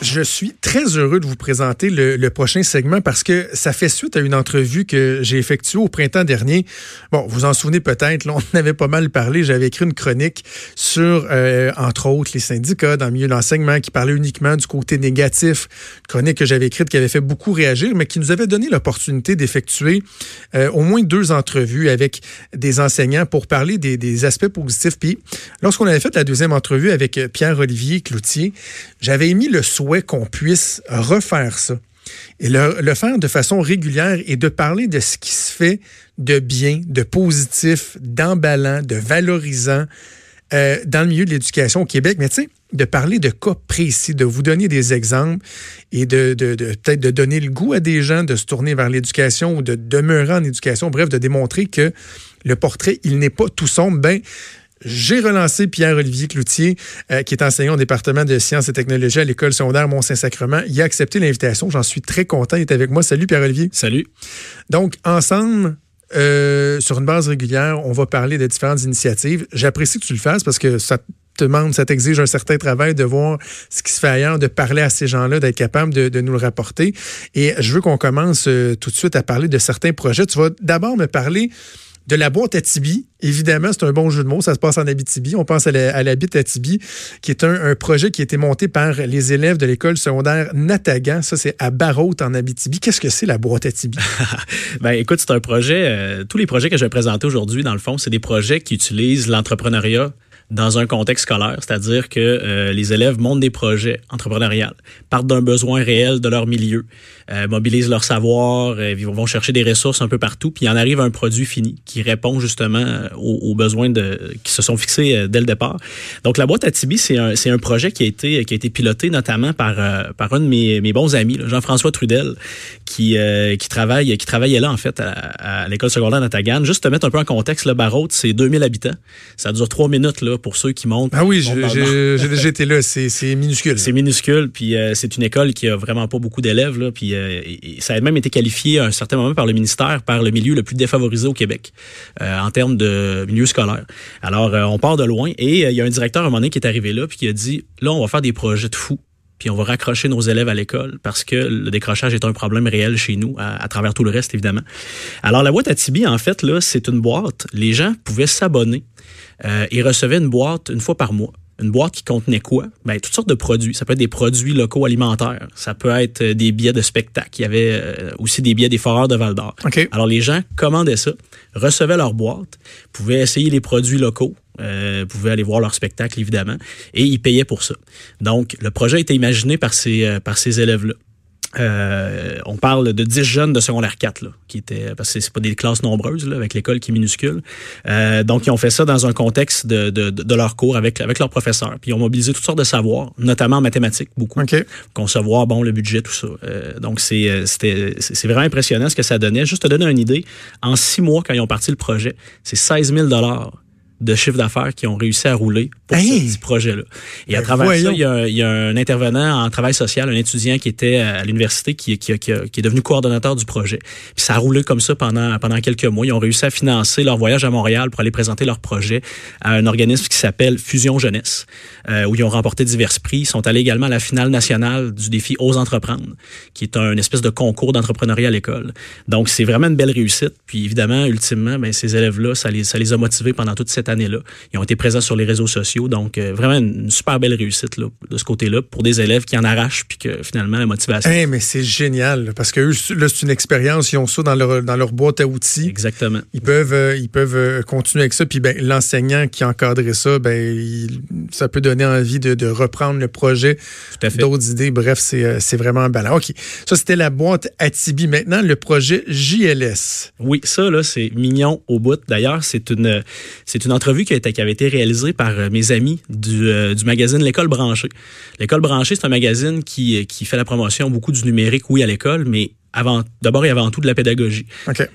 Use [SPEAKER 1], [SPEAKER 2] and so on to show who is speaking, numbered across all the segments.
[SPEAKER 1] Je suis très heureux de vous présenter le, prochain segment parce que ça fait suite à une entrevue que j'ai effectuée au printemps dernier. Bon, vous en souvenez peut-être, on avait pas mal parlé. J'avais écrit une chronique sur, euh, entre autres, les syndicats dans le milieu de l'enseignement qui parlait uniquement du côté négatif. Une chronique que j'avais écrite qui avait fait beaucoup réagir, mais qui nous avait donné l'opportunité d'effectuer euh, au moins deux entrevues avec des enseignants pour parler des, des aspects positifs. Puis, lorsqu'on avait fait la deuxième entrevue avec Pierre-Olivier Cloutier, j'avais émis le souhait qu'on puisse refaire ça et le, faire de façon régulière et de parler de ce qui se fait de bien, de positif, d'emballant, de valorisant euh, dans le milieu de l'éducation au Québec. Mais tu sais, de parler de cas précis, de vous donner des exemples et de, de, de peut-être de donner le goût à des gens de se tourner vers l'éducation ou de demeurer en éducation, bref, de démontrer que le portrait, il n'est pas tout sombre. Ben, j'ai relancé Pierre-Olivier Cloutier, euh, qui est enseignant au département de sciences et technologies à l'école secondaire Mont-Saint-Sacrement. Il a accepté l'invitation. J'en suis très content. Il est avec moi. Salut Pierre-Olivier.
[SPEAKER 2] Salut.
[SPEAKER 1] Donc, ensemble, euh, sur une base régulière, on va parler de différentes initiatives. J'apprécie que tu le fasses parce que ça te demande, ça t'exige un certain travail de voir ce qui se fait ailleurs, de parler à ces gens-là, d'être capable de, de, nous le rapporter. Et je veux qu'on commence euh, tout de suite à parler de certains projets. Tu vas d'abord me parler de la boîte à Tibi. Évidemment, c'est un bon jeu de mots. Ça se passe en Abitibi. On pense à la, à à Tibi, qui est un, projet qui a été monté par les élèves de l'école secondaire Natagan. Ça, c'est à Barrault, en Abitibi. Qu'est-ce que c'est la boîte à Tibi?
[SPEAKER 2] ben, écoute, c'est un projet. Euh, tous les projets que je vais présenter aujourd'hui, dans le fond, c'est des projets qui utilisent l'entrepreneuriat dans un contexte scolaire, c'est-à-dire que euh, les élèves montent des projets entrepreneuriaux, partent d'un besoin réel de leur milieu, euh, mobilisent leur savoir, euh, vont chercher des ressources un peu partout, puis en arrive un produit fini qui répond justement aux, besoins qui se sont fixés dès le départ. Donc la boîte à Tibi, c'est un, projet qui a été piloté notamment par par un de mes, bons amis, Jean-François Trudel, qui travaille qui travaillait là en fait à, à l'école secondaire Natagan. Juste te mettre un peu en contexte, le Barrault, c'est 2000 habitants. Ça dure trois minutes là pour ceux qui montent.
[SPEAKER 1] Ah oui, j'ai été là, c'est minuscule.
[SPEAKER 2] C'est minuscule, puis euh, c'est une école qui a vraiment pas beaucoup d'élèves, puis euh, ça a même été qualifié à un certain moment par le ministère par le milieu le plus défavorisé au Québec euh, en termes de milieu scolaire. Alors, on part de loin et il y a un directeur à un moment donné qui est arrivé là, puis qui a dit, là, on va faire des projets de fous puis on va raccrocher nos élèves à l'école parce que le décrochage est un problème réel chez nous, à, travers tout le reste, évidemment. Alors, la boîte à Tibi, en fait, là, c'est une boîte. Les gens pouvaient s'abonner euh, et recevaient une boîte une fois par mois. Une boîte qui contenait quoi? Ben, toutes sortes de produits. Ça peut être des produits locaux alimentaires. Ça peut être euh, des billets de spectacle. Il y avait euh, aussi des billets des foreurs de Val d'Or. Alors, les gens commandaient ça, recevaient leur boîte, pouvaient essayer les produits locaux, euh, pouvaient aller voir leur spectacle, évidemment, et ils payaient pour ça. Donc, le projet a été imaginé par ces, euh, par ces élèves-là. Euh, on parle de 10 jeunes de secondaire 4 là, qui étaient parce que c'est pas des classes nombreuses là, avec l'école qui est minuscule. Euh, donc ils ont fait ça dans un contexte de, de, de leur cours avec avec leurs professeurs. Puis ils ont mobilisé toutes sortes de savoirs, notamment en mathématiques beaucoup.
[SPEAKER 1] Okay.
[SPEAKER 2] Concevoir bon le budget tout ça. Euh, donc c'est c'était c'est vraiment impressionnant ce que ça donnait. Juste te donner une idée, en six mois quand ils ont parti le projet, c'est 16 000 dollars de chiffre d'affaires qui ont réussi à rouler pour ce projet-là. Et à ben travers ça, il y, a, il y, a, un intervenant en travail social, un étudiant qui était à l'université qui, qui, qui, qui, est devenu coordonnateur du projet. Puis ça a roulé comme ça pendant, pendant quelques mois. Ils ont réussi à financer leur voyage à Montréal pour aller présenter leur projet à un organisme qui s'appelle Fusion Jeunesse, euh, où ils ont remporté divers prix. Ils sont allés également à la finale nationale du défi Ose entreprendre, qui est un espèce de concours d'entrepreneuriat à l'école. Donc c'est vraiment une belle réussite. Puis évidemment, ultimement, ben, ces élèves-là, ça les, ça les a motivés pendant toute cette année-là. Ils ont été présents sur les réseaux sociaux, donc euh, vraiment une, super belle réussite là, de ce côté-là pour des élèves qui en arrachent puis que finalement la motivation.
[SPEAKER 1] Hey, mais c'est génial parce que eux, là c'est une expérience, ils ont ça dans leur dans leur boîte à outils.
[SPEAKER 2] Exactement.
[SPEAKER 1] Ils peuvent euh, ils peuvent euh, continuer avec ça puis ben l'enseignant qui encadrait ça, ben ça peut donner envie de, de reprendre le projet, d'autres idées. Bref, c'est c'est vraiment ballant. Ok, ça c'était la boîte à Tibi. Maintenant le projet JLS.
[SPEAKER 2] Oui, ça là c'est mignon au bout. D'ailleurs c'est une c'est une une entrevue qui, a été, qui avait été réalisée par mes amis du, du magazine L'école branchée. L'école branchée, c'est un magazine qui, qui fait la promotion beaucoup du numérique, oui, à l'école, mais avant, d'abord et avant tout de la pédagogie.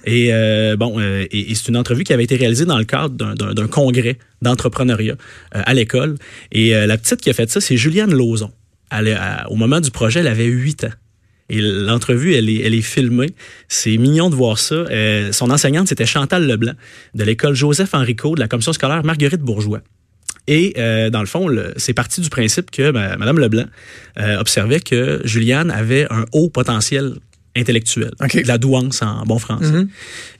[SPEAKER 2] Et euh, bon, euh, et, c'est une entrevue qui avait été réalisée dans le cadre d'un congrès d'entrepreneuriat euh, à l'école. Et la petite qui a fait ça, c'est Juliane Lauzon. au moment du projet, elle avait 8 ans. Et l'entrevue, elle est, elle est filmée. C'est mignon de voir ça. son enseignante, c'était Chantal Leblanc, de l'école Joseph Henrico, de la commission scolaire Marguerite Bourgeois. Et dans le fond, c'est parti du principe que ben, Mme Leblanc observait que Juliane avait un haut potentiel intellectuelle, de la douance en bon français. Mm-hmm.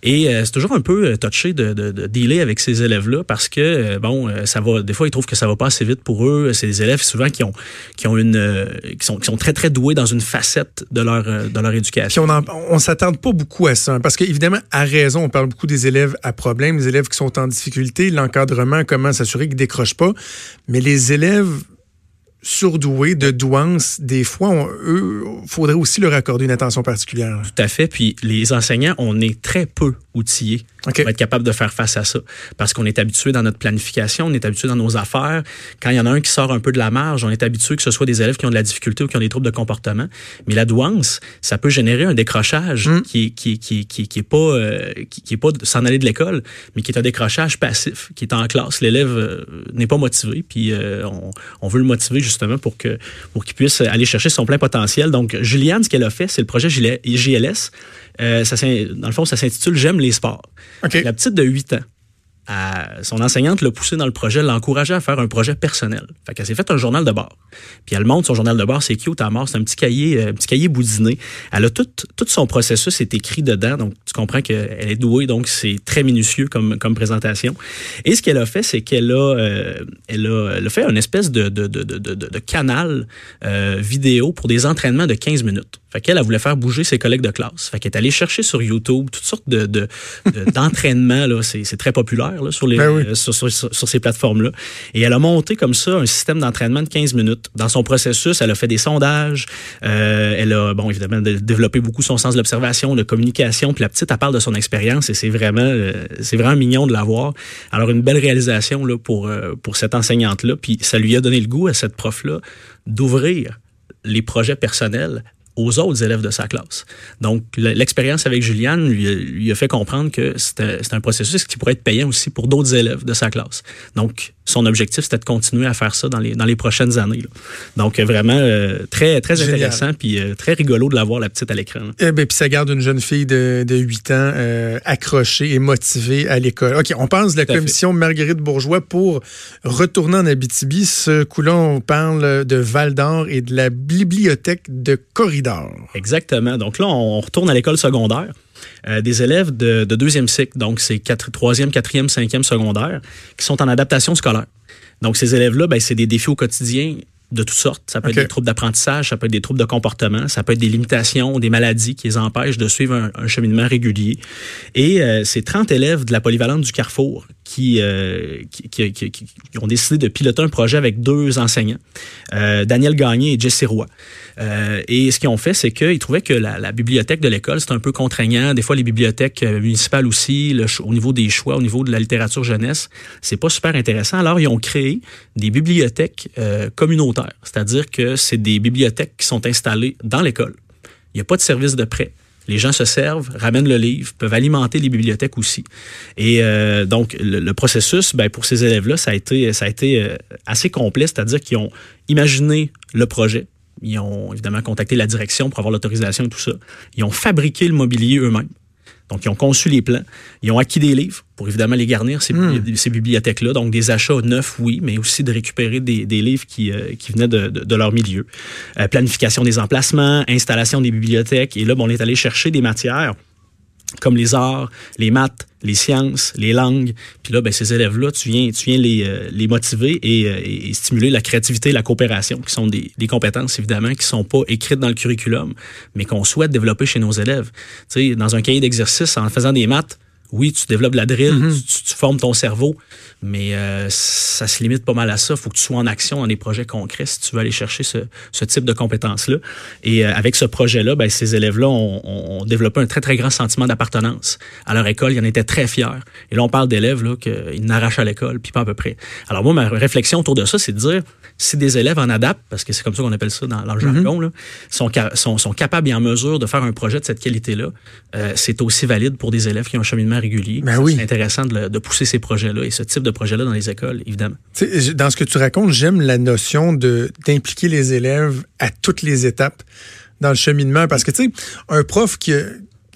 [SPEAKER 2] Et euh, c'est toujours un peu euh, touché de, de, de dealer avec ces élèves-là parce que, euh, bon, ça va, des fois, ils trouvent que ça va pas assez vite pour eux. C'est des élèves souvent qui ont, qui ont une, qui sont, qui sont très, très doués dans une facette de leur, de leur éducation.
[SPEAKER 1] Puis on ne s'attend pas beaucoup à ça hein, parce qu'évidemment, à raison, on parle beaucoup des élèves à problème, les élèves qui sont en difficulté, l'encadrement, comment s'assurer qu'ils décrochent pas. Mais les élèves surdoués de douance, des fois, eux, faudrait aussi leur accorder une attention particulière.
[SPEAKER 2] Tout à fait. Puis les enseignants, on est très peu outillés pour être capable de faire face à ça. Parce qu'on est habitué dans notre planification, on est habitué dans nos affaires. Quand il y en a un qui sort un peu de la marge, on est habitué que ce soit des élèves qui ont de la difficulté ou qui ont des troubles de comportement. Mais la douance, ça peut générer un décrochage hmm. qui, qui, qui, qui, qui est pas, euh, qui, est pas s'en aller de l'école, mais qui est un décrochage passif, qui est en classe. L'élève euh, n'est pas motivé, puis euh, on, on veut le motiver justement pour que pour qu'il puisse aller chercher son plein potentiel. Donc, Juliane, ce qu'elle a fait, c'est le projet JLS. Euh, ça, dans le fond, ça s'intitule J'aime les sports. La petite de 8 ans son enseignante l'a poussé dans le projet, l'a encouragé à faire un projet personnel. Fait qu'elle s'est fait un journal de bord. Puis elle montre son journal de bord, c'est cute à mort, c'est un petit cahier, euh, un petit cahier boudiné. Elle a tout, tout son processus est écrit dedans, donc tu comprends qu'elle est douée, donc c'est très minutieux comme, comme présentation. Et ce qu'elle a fait, c'est qu'elle a, euh, elle a, elle a, fait une espèce de, de, de, de, de canal euh, vidéo pour des entraînements de 15 minutes. Fait qu'elle, elle voulait faire bouger ses collègues de classe. Fait qu'elle est allée chercher sur YouTube toutes sortes de, de, d'entraînements, là. C'est, c'est très populaire, là, sur les, ben euh, sur, sur, sur, ces plateformes-là. Et elle a monté comme ça un système d'entraînement de 15 minutes. Dans son processus, elle a fait des sondages. Euh, elle a, bon, évidemment, développé beaucoup son sens de l'observation, de communication. Puis la petite, elle parle de son expérience et c'est vraiment, euh, c'est vraiment mignon de la voir. Alors, une belle réalisation, là, pour, pour cette enseignante-là. Puis ça lui a donné le goût à cette prof-là d'ouvrir les projets personnels aux autres élèves de sa classe. Donc, l'expérience avec Juliane lui, a fait comprendre que c'était un processus qui pourrait être payant aussi pour d'autres élèves de sa classe. Donc, son objectif, c'était de continuer à faire ça dans les, dans les prochaines années. Donc, vraiment, euh, très, très intéressant, puis euh, très rigolo de la voir, la petite, à l'écran.
[SPEAKER 1] Eh ben, puis ça garde une jeune fille de, de 8 ans euh, accrochée et motivée à l'école. OK, on pense de la commission Marguerite Bourgeois pour retourner en Abitibi. Ce coup-là, on parle de Val d'Or et de la bibliothèque de Corridor.
[SPEAKER 2] Exactement. Donc là, on retourne à l'école secondaire. Euh, des élèves de, deuxième cycle, donc c'est troisième, quatrième, cinquième secondaire, qui sont en adaptation scolaire. Donc ces élèves-là, ben, c'est des défis au quotidien de toutes sortes. Ça peut être des troubles d'apprentissage, ça peut être des troubles de comportement, ça peut être des limitations, des maladies qui les empêchent de suivre un, cheminement régulier. Et euh, c'est 30 élèves de la polyvalente du Carrefour qui, euh, qui, ont décidé de piloter un projet avec deux enseignants, euh, Daniel Gagné et Jesse Roy. Euh, et ce qu'ils ont fait, c'est qu'ils trouvaient que la, bibliothèque de l'école, c'est un peu contraignant. Des fois, les bibliothèques municipales aussi, au niveau des choix, au niveau de la littérature jeunesse, c'est pas super intéressant. Alors, ils ont créé des bibliothèques communautaires, c'est-à-dire que c'est des bibliothèques qui sont installées dans l'école. Il n'y a pas de service de prêt. Les gens se servent, ramènent le livre, peuvent alimenter les bibliothèques aussi. Et euh, donc, le, processus, ben, pour ces élèves-là, ça a été, ça a été euh, assez complet, c'est-à-dire qu'ils ont imaginé le projet, ils ont évidemment contacté la direction pour avoir l'autorisation et tout ça. Ils ont fabriqué le mobilier eux-mêmes. Donc, ils ont conçu les plans. Ils ont acquis des livres pour évidemment les garnir, ces, hmm. bibliothèques-là. Donc, des achats neufs, oui, mais aussi de récupérer des, livres qui, euh, qui venaient de, de, leur milieu. Euh, planification des emplacements, installation des bibliothèques. Et là, bon, on est allé chercher des matières comme les arts, les maths, les sciences, les langues. Puis là, ben, ces élèves-là, tu viens, tu viens les, euh, les motiver et, euh, et, stimuler la créativité la coopération, qui sont des, des compétences, évidemment, qui sont pas écrites dans le curriculum, mais qu'on souhaite développer chez nos élèves. Tu sais, dans un cahier d'exercice, en faisant des maths, oui, tu développes la drill, mm-hmm. tu, formes ton cerveau, mais euh, ça se limite pas mal à ça. Il faut que tu sois en action dans des projets concrets si tu veux aller chercher ce, ce type de compétences-là. Et euh, avec ce projet-là, ben, ces élèves-là ont, ont, développé un très, très grand sentiment d'appartenance à leur école. Ils en étaient très fiers. Et là, on parle d'élèves là qu'ils n'arrachent à l'école, puis pas à peu près. Alors moi, ma réflexion autour de ça, c'est de dire, si des élèves en adaptent, parce que c'est comme ça qu'on appelle ça dans, le mm-hmm. jargon, là, sont, sont, sont, capables et en mesure de faire un projet de cette qualité-là, euh, c'est aussi valide pour des élèves qui ont un cheminement régulier.
[SPEAKER 1] Ben oui.
[SPEAKER 2] C'est intéressant de, de, pousser ces projets-là et ce type de projet-là dans les écoles, évidemment.
[SPEAKER 1] dans ce que tu racontes, j'aime la notion d'impliquer les élèves à toutes les étapes dans le cheminement parce que tu sais un prof qui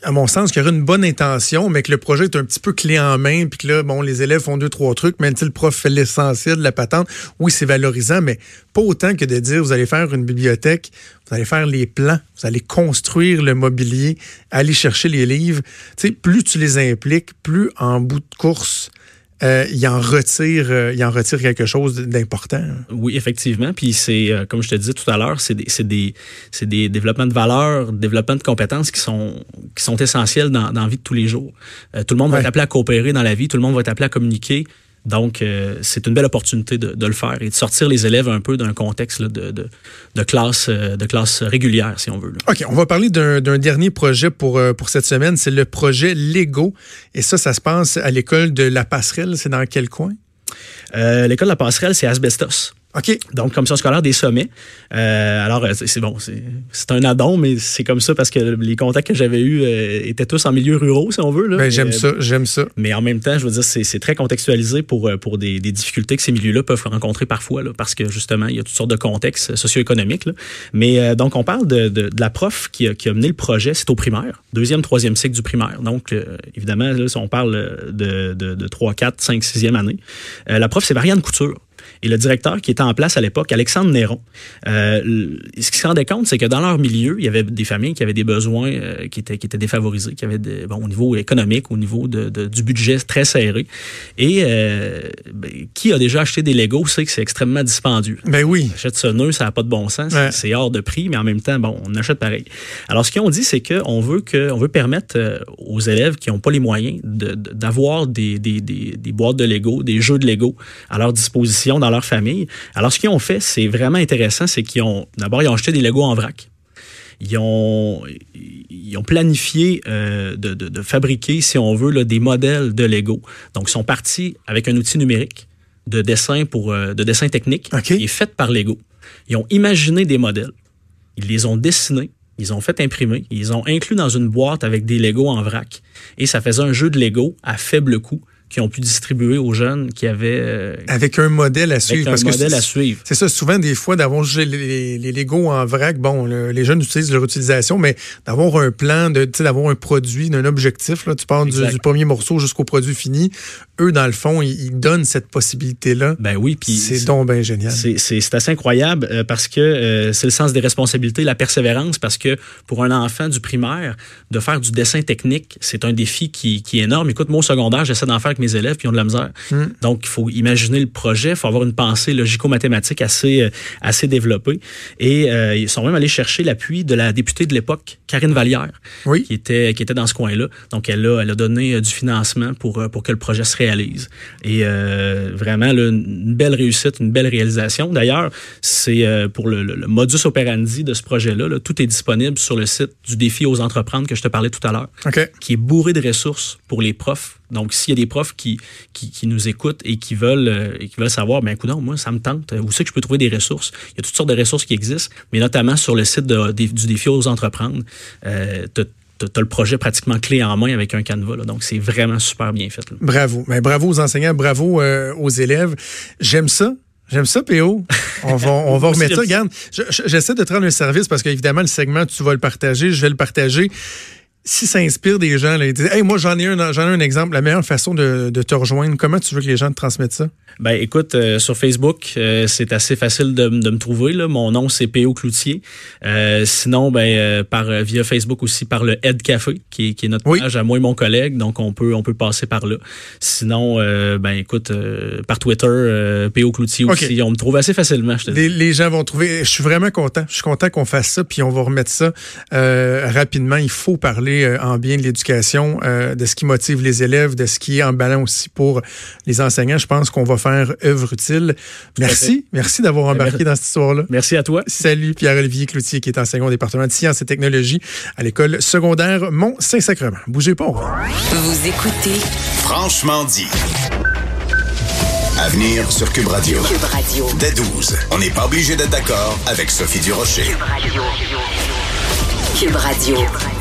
[SPEAKER 1] à mon sens, qui aurait une bonne intention, mais que le projet est un petit peu clé en main, puis que là, bon, les élèves font deux, trois trucs, même si le prof fait l'essentiel de la patente, oui, c'est valorisant, mais pas autant que de dire, vous allez faire une bibliothèque, vous allez faire les plans, vous allez construire le mobilier, aller chercher les livres. Tu sais, plus tu les impliques, plus en bout de course, euh, il en retire, euh, il en retire quelque chose d'important.
[SPEAKER 2] Oui, effectivement. Puis c'est, euh, comme je te disais tout à l'heure, c'est des, des, des développements de valeurs, développements de compétences qui sont, qui sont essentiels dans, dans la vie de tous les jours. tout le monde va être appelé à coopérer dans la vie, tout le monde va être appelé à communiquer. Donc, euh, c'est une belle opportunité de, de, le faire et de sortir les élèves un peu d'un contexte de, de, de, classe, euh, de classe régulière, si on veut.
[SPEAKER 1] OK, on va parler d'un dernier projet pour, euh, pour cette semaine. C'est le projet Lego. Et ça, ça se passe à l'école de la Passerelle. C'est dans quel coin?
[SPEAKER 2] Euh, l'école de la Passerelle, c'est Asbestos.
[SPEAKER 1] OK.
[SPEAKER 2] Donc, commission scolaire des sommets. Euh, alors, euh, c'est bon, c'est un addon, mais c'est comme ça parce que les contacts que j'avais eus euh, étaient tous en milieu ruraux, si on veut.
[SPEAKER 1] Ben, j'aime ça, j'aime ça.
[SPEAKER 2] Mais en même temps, je veux dire, c'est très contextualisé pour, pour des, des difficultés que ces milieux-là peuvent rencontrer parfois, là, parce que justement, il y a toutes sortes de contextes socio-économiques. Mais donc, on parle de, de, de, la prof qui a, qui a mené le projet, c'est au primaire, deuxième, troisième cycle du primaire. Donc, évidemment, là, si on parle de, de, de 3, 4, 5, 6e année, la prof, c'est Marianne Couture. Et le directeur qui était en place à l'époque, Alexandre Néron, euh, ce qu'il se rendait compte, c'est que dans leur milieu, il y avait des familles qui avaient des besoins euh, qui, étaient, qui étaient défavorisés, qui avaient des, bon, au niveau économique, au niveau de, de, du budget très serré. Et euh, ben, qui a déjà acheté des Legos sait que c'est extrêmement dispendieux.
[SPEAKER 1] Ben oui.
[SPEAKER 2] On achète ce nœud, ça n'a pas de bon sens, c'est hors de prix, mais en même temps, bon, on achète pareil. Alors, ce qu'ils ont dit, c'est qu'on veut que, on veut permettre euh, aux élèves qui n'ont pas les moyens d'avoir de, des, des, des, des boîtes de Lego, des jeux de Lego à leur disposition dans leur famille. Alors, ce qu'ils ont fait, c'est vraiment intéressant, c'est qu'ils ont, d'abord, ils ont acheté des Legos en vrac. Ils ont, ils ont planifié euh, de, de, de, fabriquer, si on veut, là, des modèles de Lego. Donc, ils sont partis avec un outil numérique de dessin pour euh, de dessin technique qui est fait par Lego. Ils ont imaginé des modèles. Ils les ont dessinés. Ils ont fait imprimer. Ils ont inclus dans une boîte avec des Lego en vrac. Et ça faisait un jeu de Lego à faible coût qui ont pu distribuer aux jeunes qui avaient... Euh,
[SPEAKER 1] avec un modèle à suivre.
[SPEAKER 2] Avec un modèle à suivre.
[SPEAKER 1] C'est ça, souvent des fois d'avoir les, les, les Legos en vrac, bon, les jeunes utilisent leur utilisation, mais d'avoir un plan, d'avoir un produit, d'un objectif, là, tu pars du, premier morceau jusqu'au produit fini, eux, dans le fond, ils, donnent cette possibilité-là.
[SPEAKER 2] Ben oui, puis...
[SPEAKER 1] C'est donc bien génial.
[SPEAKER 2] C'est assez incroyable euh, parce que euh, c'est le sens des responsabilités, la persévérance, parce que pour un enfant du primaire, de faire du dessin technique, c'est un défi qui, qui est énorme. Écoute, moi, au secondaire, j'essaie d'en faire avec mes élèves, puis ils ont de la misère. Hmm. Donc, il faut imaginer le projet, il faut avoir une pensée logico-mathématique assez, euh, assez développée. Et euh, ils sont même allés chercher l'appui de la députée de l'époque, Karine Vallière,
[SPEAKER 1] oui.
[SPEAKER 2] qui, était, qui était dans ce coin-là. Donc, elle a, elle a donné euh, du financement pour, pour que le projet se réalise. Et vraiment, là, une belle réussite, une belle réalisation. D'ailleurs, c'est pour le, le, modus operandi de ce projet-là, là, tout est disponible sur le site du défi aux entreprendre que je te parlais tout à l'heure,
[SPEAKER 1] okay.
[SPEAKER 2] qui est bourré de ressources pour les profs donc, s'il y a des profs qui, qui, qui, nous écoutent et qui veulent, euh, et qui veulent savoir, ben, écoute, moi, ça me tente. Où c'est que je peux trouver des ressources? Il y a toutes sortes de ressources qui existent, mais notamment sur le site de, du défi aux entreprendre. Euh, tu as le projet pratiquement clé en main avec un canevas. Là. Donc, c'est vraiment super bien fait. Là.
[SPEAKER 1] Bravo. Ben, bravo aux enseignants, bravo euh, aux élèves. J'aime ça. J'aime ça, PO. On va, on va remettre ça. Regarde, j'essaie de te rendre un service parce qu'évidemment, le segment, tu vas le partager, je vais le partager si ça inspire des gens, là, ils disent Hey, moi, j'en ai, un, j'en ai un exemple. La meilleure façon de, de, te rejoindre, comment tu veux que les gens te transmettent ça?
[SPEAKER 2] Ben, écoute, euh, sur Facebook, euh, c'est assez facile de, de, me trouver. Là. Mon nom, c'est P.O. Cloutier. Euh, sinon, ben, par via Facebook aussi, par le Head Café, qui est, qui est notre page à moi et mon collègue. Donc, on peut, on peut passer par là. Sinon, ben, écoute, par Twitter, P.O. Cloutier aussi. On me trouve assez facilement, je te
[SPEAKER 1] les, les, gens vont trouver. Je suis vraiment content. Je suis content qu'on fasse ça, puis on va remettre ça rapidement. Il faut parler parler euh, en bien de l'éducation, euh, de ce qui motive les élèves, de ce qui est en ballon aussi pour les enseignants. Je pense qu'on va faire œuvre utile. Merci. Merci d'avoir embarqué dans cette histoire-là.
[SPEAKER 2] Merci à toi.
[SPEAKER 1] Salut Pierre-Olivier Cloutier, qui est enseignant au département de sciences et technologies à l'école secondaire Mont-Saint-Sacrement. Bougez pas.
[SPEAKER 3] Vous écoutez
[SPEAKER 4] Franchement dit. À venir sur Cube Radio.
[SPEAKER 3] Cube Radio.
[SPEAKER 4] Dès 12. On n'est pas obligé d'être d'accord avec Sophie Durocher.
[SPEAKER 3] Cube Radio. Cube Radio.